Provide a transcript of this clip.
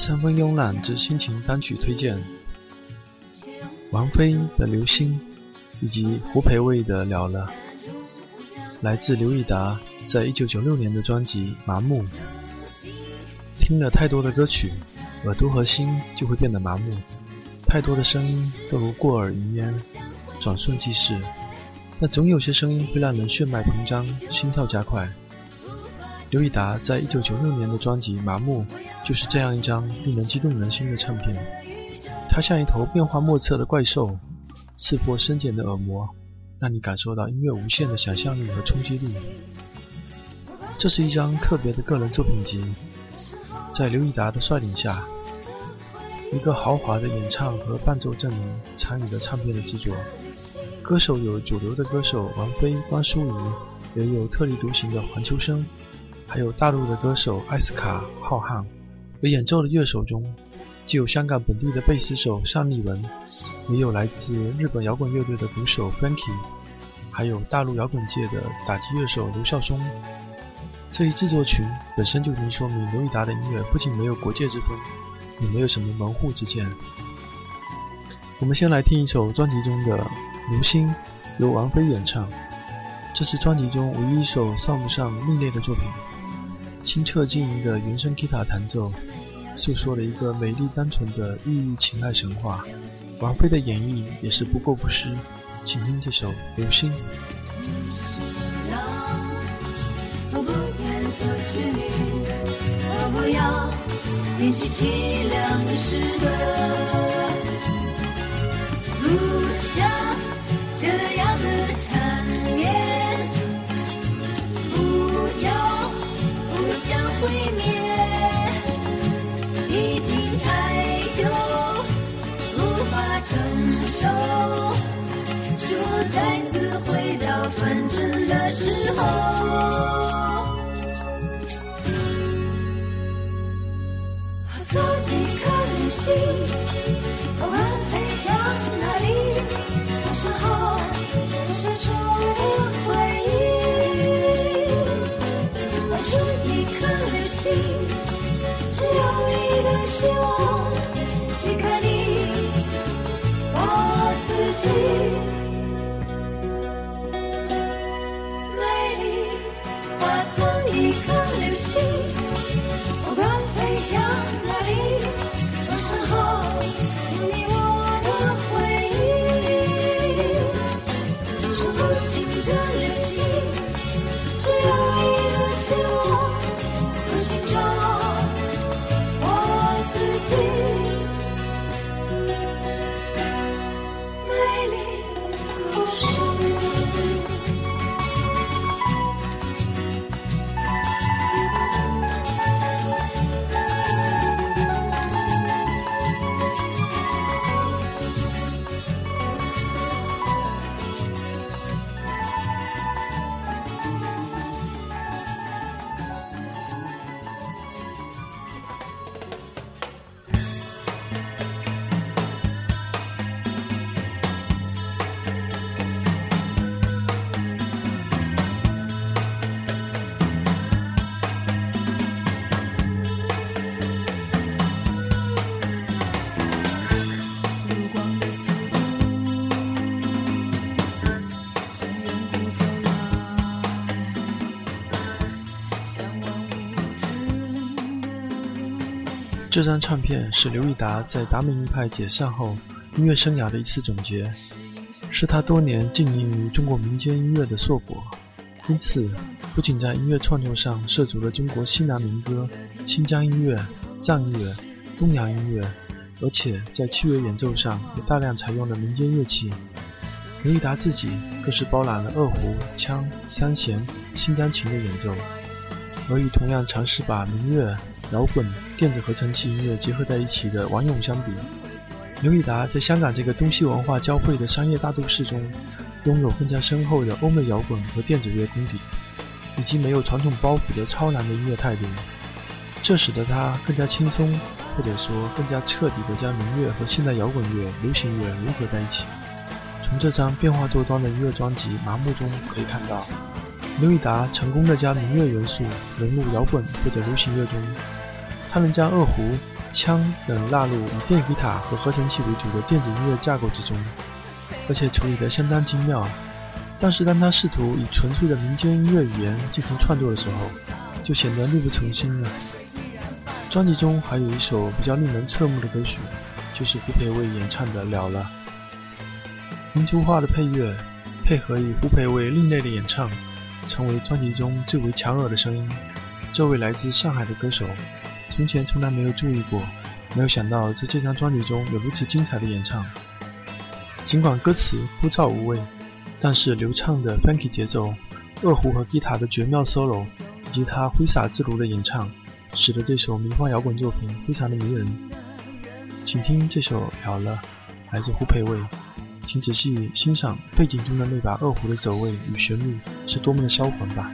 三分慵懒之心情单曲推荐：王菲的《流星》以及胡培卫的《了了》，来自刘以达在一九九六年的专辑《麻木》。听了太多的歌曲，耳朵和心就会变得麻木，太多的声音都如过耳云烟，转瞬即逝。但总有些声音会让人血脉膨胀，心跳加快。刘以达在一九九六年的专辑《麻木》就是这样一张令人激动人心的唱片。它像一头变化莫测的怪兽，刺破深茧的耳膜，让你感受到音乐无限的想象力和冲击力。这是一张特别的个人作品集，在刘以达的率领下，一个豪华的演唱和伴奏阵容参与了唱片的制作。歌手有主流的歌手王菲、关淑怡，也有特立独行的黄秋生，还有大陆的歌手艾斯卡、浩瀚。而演奏的乐手中，既有香港本地的贝斯手尚立文，也有来自日本摇滚乐队的鼓手 Frankie，还有大陆摇滚界的打击乐手刘孝松。这一制作群本身就能说明刘以达的音乐不仅没有国界之分，也没有什么门户之见。我们先来听一首专辑中的。流星由王菲演唱，这是专辑中唯一一首算不上另类的作品。清澈晶莹的原声吉他弹奏，诉说了一个美丽单纯的异域情爱神话。王菲的演绎也是不过不失，请听这首《流星》。这手，是我再次回到凡尘的时候，做一颗流星，不管飞向哪里。身后闪烁的回忆，我是一颗流星，只有一个希望，美丽化作一颗流星，不管飞向哪里，我身后这张唱片是刘以达在达明一派解散后音乐生涯的一次总结，是他多年浸淫于中国民间音乐的硕果。因此，不仅在音乐创作上涉足了中国西南民歌、新疆音乐、藏乐、东洋音乐，而且在器乐演奏上也大量采用了民间乐器。刘以达自己更是包揽了二胡、腔、三弦、新疆琴的演奏。而与同样尝试把民乐、摇滚、电子合成器音乐结合在一起的王勇相比，刘以达在香港这个东西文化交汇的商业大都市中，拥有更加深厚的欧美摇滚和电子乐功底，以及没有传统包袱的超难的音乐态度。这使得他更加轻松，或者说更加彻底地将民乐和现代摇滚乐、流行乐融合在一起。从这张变化多端的音乐专辑《麻木》中可以看到。刘以达成功的将民乐元素融入摇滚或者流行乐中，他能将二胡、枪等纳入以电吉他和合成器为主的电子音乐架构之中，而且处理得相当精妙。但是当他试图以纯粹的民间音乐语言进行创作的时候，就显得力不从心了。专辑中还有一首比较令人侧目的歌曲，就是胡培卫演唱的《了了》。民族化的配乐，配合以胡培卫另类的演唱，成为专辑中最为抢耳的声音。这位来自上海的歌手，从前从来没有注意过，没有想到在这张专辑中有如此精彩的演唱。尽管歌词枯燥无味，但是流畅的 funky 节奏、二胡和吉他的绝妙 solo，以及他挥洒自如的演唱。使得这首民风摇滚作品非常的迷人，请听这首《了了》，来自胡培卫，请仔细欣赏背景中的那把二胡的走位与旋律是多么的销魂吧。